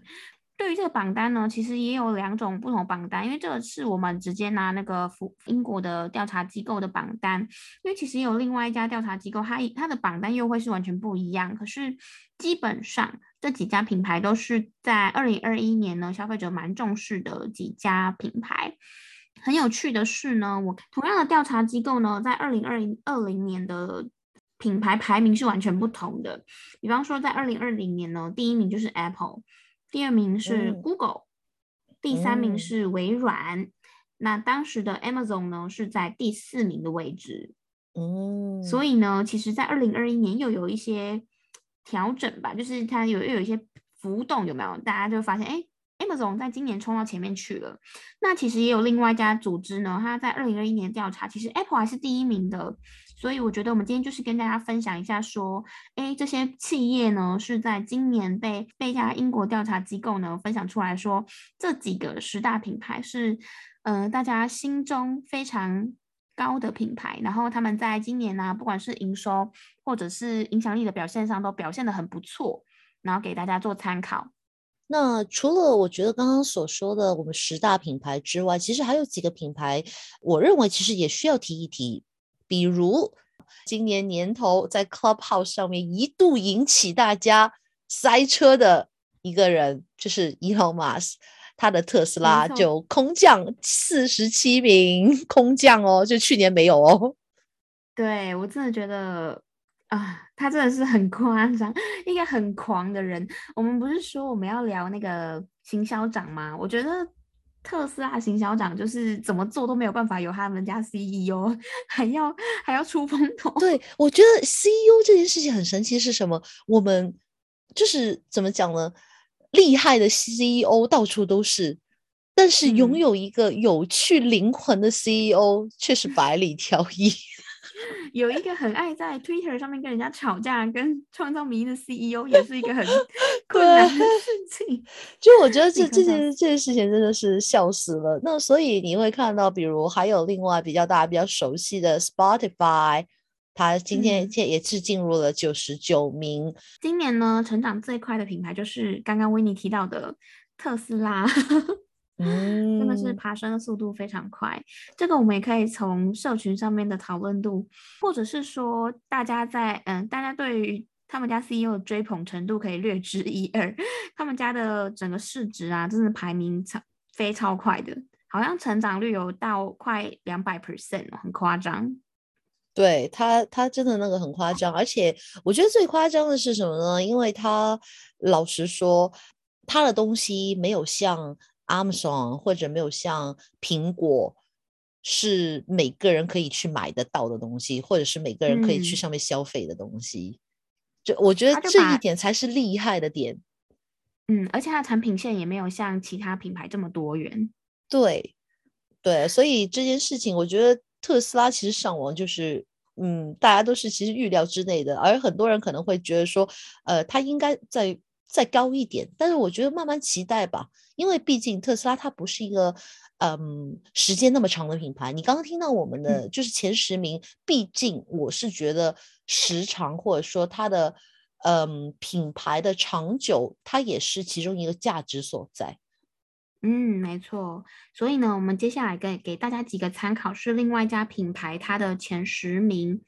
对于这个榜单呢，其实也有两种不同榜单，因为这个是我们直接拿那个福英国的调查机构的榜单，因为其实有另外一家调查机构，它它的榜单又会是完全不一样。可是基本上这几家品牌都是在二零二一年呢，消费者蛮重视的几家品牌。很有趣的是呢，我同样的调查机构呢，在二零二零二零年的品牌排名是完全不同的。比方说，在二零二零年呢，第一名就是 Apple，第二名是嗯 Google，、第三名嗯是微软。那当时的 Amazon 呢是在第四名的位置。嗯，所以呢，其实，在二零二一年又有一些调整吧，就是它有又有一些浮动，有没有？大家就发现，哎，Amazon 在今年冲到前面去了。那其实也有另外一家组织呢，它在二零二一年调查，其实 Apple 还是第一名的。所以我觉得我们今天就是跟大家分享一下，说，哎，这些企业呢是在今年被被一家英国调查机构呢分享出来说，这几个十大品牌是，呃，大家心中非常高的品牌，然后他们在今年呢、不管是营收或者是影响力的表现上，都表现得很不错，然后给大家做参考。那除了我觉得刚刚所说的我们十大品牌之外，其实还有几个品牌，我认为其实也需要提一提。比如今年年头在 Clubhouse 上面一度引起大家塞车的一个人，就是 Elon Musk，他的特斯拉就空降四十七名空降哦，就去年没有哦。对我真的觉得啊，他真的是很夸张，一个很狂的人。我们不是说我们要聊那个行销长吗？我觉得特斯拉行销长就是怎么做都没有办法有他们家 CEO 还要还要出风头。对，我觉得 CEO 这件事情很神奇，是什么？我们就是怎么讲呢？厉害的 CEO 到处都是，但是拥嗯有一个有趣灵魂的 CEO 却是百里挑一。有一个很爱在 Twitter 上面跟人家吵架、跟创造迷的 CEO，也是一个很困难的事情。就我觉得这这立刻笑件这件事情真的是笑死了。那所以你会看到，比如还有另外比较大家比较熟悉的 Spotify，它今天嗯现也是进入了九十九名。今年呢，成长最快的品牌就是刚刚维尼提到的特斯拉，嗯，真的是爬升的速度非常快。这个我们也可以从社群上面的讨论度，或者是说大家在嗯，大家对于他们家 CEO 的追捧程度可以略知一二。他们家的整个市值啊，真的排名超飞超快的，好像成长率有到快两百 percent 哦，很夸张。对他，他真的那个很夸张，而且我觉得最夸张的是什么呢？因为他老实说，他的东西没有像 Amazon 或者没有像苹果，是每个人可以去买得到的东西，或者是每个人可以去嗯上面消费的东西。就我觉得这一点才是厉害的点。嗯，而且它的产品线也没有像其他品牌这么多元。对，对，所以这件事情，我觉得特斯拉其实上网就是，嗯，大家都是其实预料之内的，而很多人可能会觉得说，呃，它应该再再高一点，但是我觉得慢慢期待吧，因为毕竟特斯拉它不是一个，嗯，时间那么长的品牌。你刚刚听到我们的就是前十名，毕竟我是觉得时长或者说它的，嗯，品牌的长久，它也是其中一个价值所在。嗯，没错。所以呢，我们接下来给给大家几个参考，是另外一家品牌它的前十名。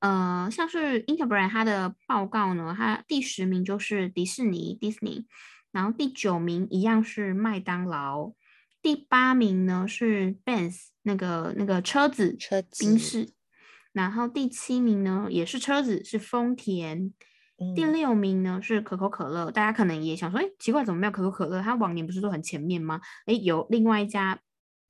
呃，像是 Interbrand 它的报告呢，它第十名就是迪士尼 Disney，然后第九名一样是麦当劳，第八名呢是 Benz 那个那个车子车子宾士，然后第七名呢也是车子，是丰田。第六名呢是可口可乐，大家可能也想说，哎，奇怪，怎么没有可口可乐？它往年不是都很前面吗？哎，有另外一家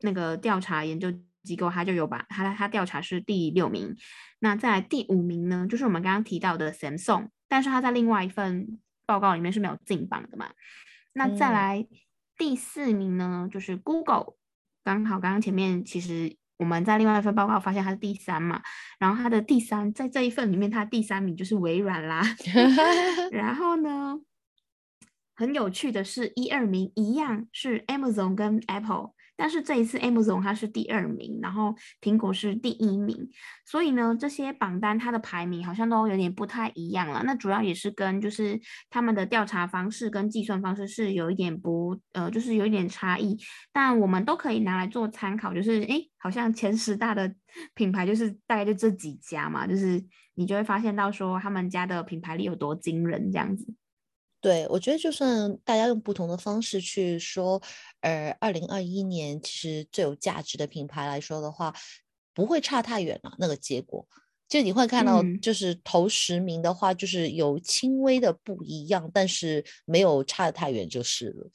那个调查研究机构，它就有把它它调查是第六名。那在第五名呢，就是我们刚刚提到的 Samsung，但是它在另外一份报告里面是没有进榜的嘛？那再来第四名呢，就是 Google，刚好刚刚前面其实。我们在另外一份报告发现它是第三嘛，然后它的第三在这一份里面，它第三名就是微软啦。然后呢，很有趣的是，一二名一样是 Amazon 跟 Apple。但是这一次，Amazon 它是第二名，然后苹果是第一名，所以呢，这些榜单它的排名好像都有点不太一样了。那主要也是跟就是他们的调查方式跟计算方式是有一点不呃，就是有一点差异。但我们都可以拿来做参考，就是哎，好像前十大的品牌就是大概就这几家嘛，就是你就会发现到说他们家的品牌力有多惊人这样子。对，我觉得就算大家用不同的方式去说，呃，二零二一年其实最有价值的品牌来说的话，不会差太远了。那个结果，就你会看到，就是头十名的话，就是有轻微的不一样，但是没有差的太远就是了。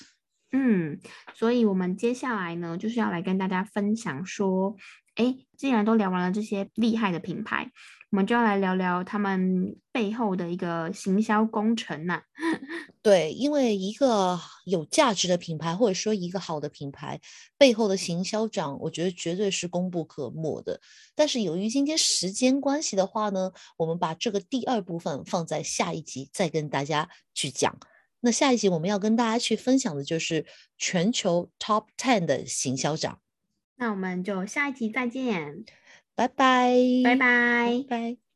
嗯，所以我们接下来呢，就是要来跟大家分享说，哎，既然都聊完了这些厉害的品牌。我们就要来聊聊他们背后的一个行销工程呐。对，因为一个有价值的品牌，或者说一个好的品牌背后的行销长，我觉得绝对是功不可没的。但是由于今天时间关系的话呢，我们把这个第二部分放在下一集再跟大家去讲。那下一集我们要跟大家去分享的就是全球 Top Ten 的行销长。那我们就下一集再见。拜拜，拜拜，拜。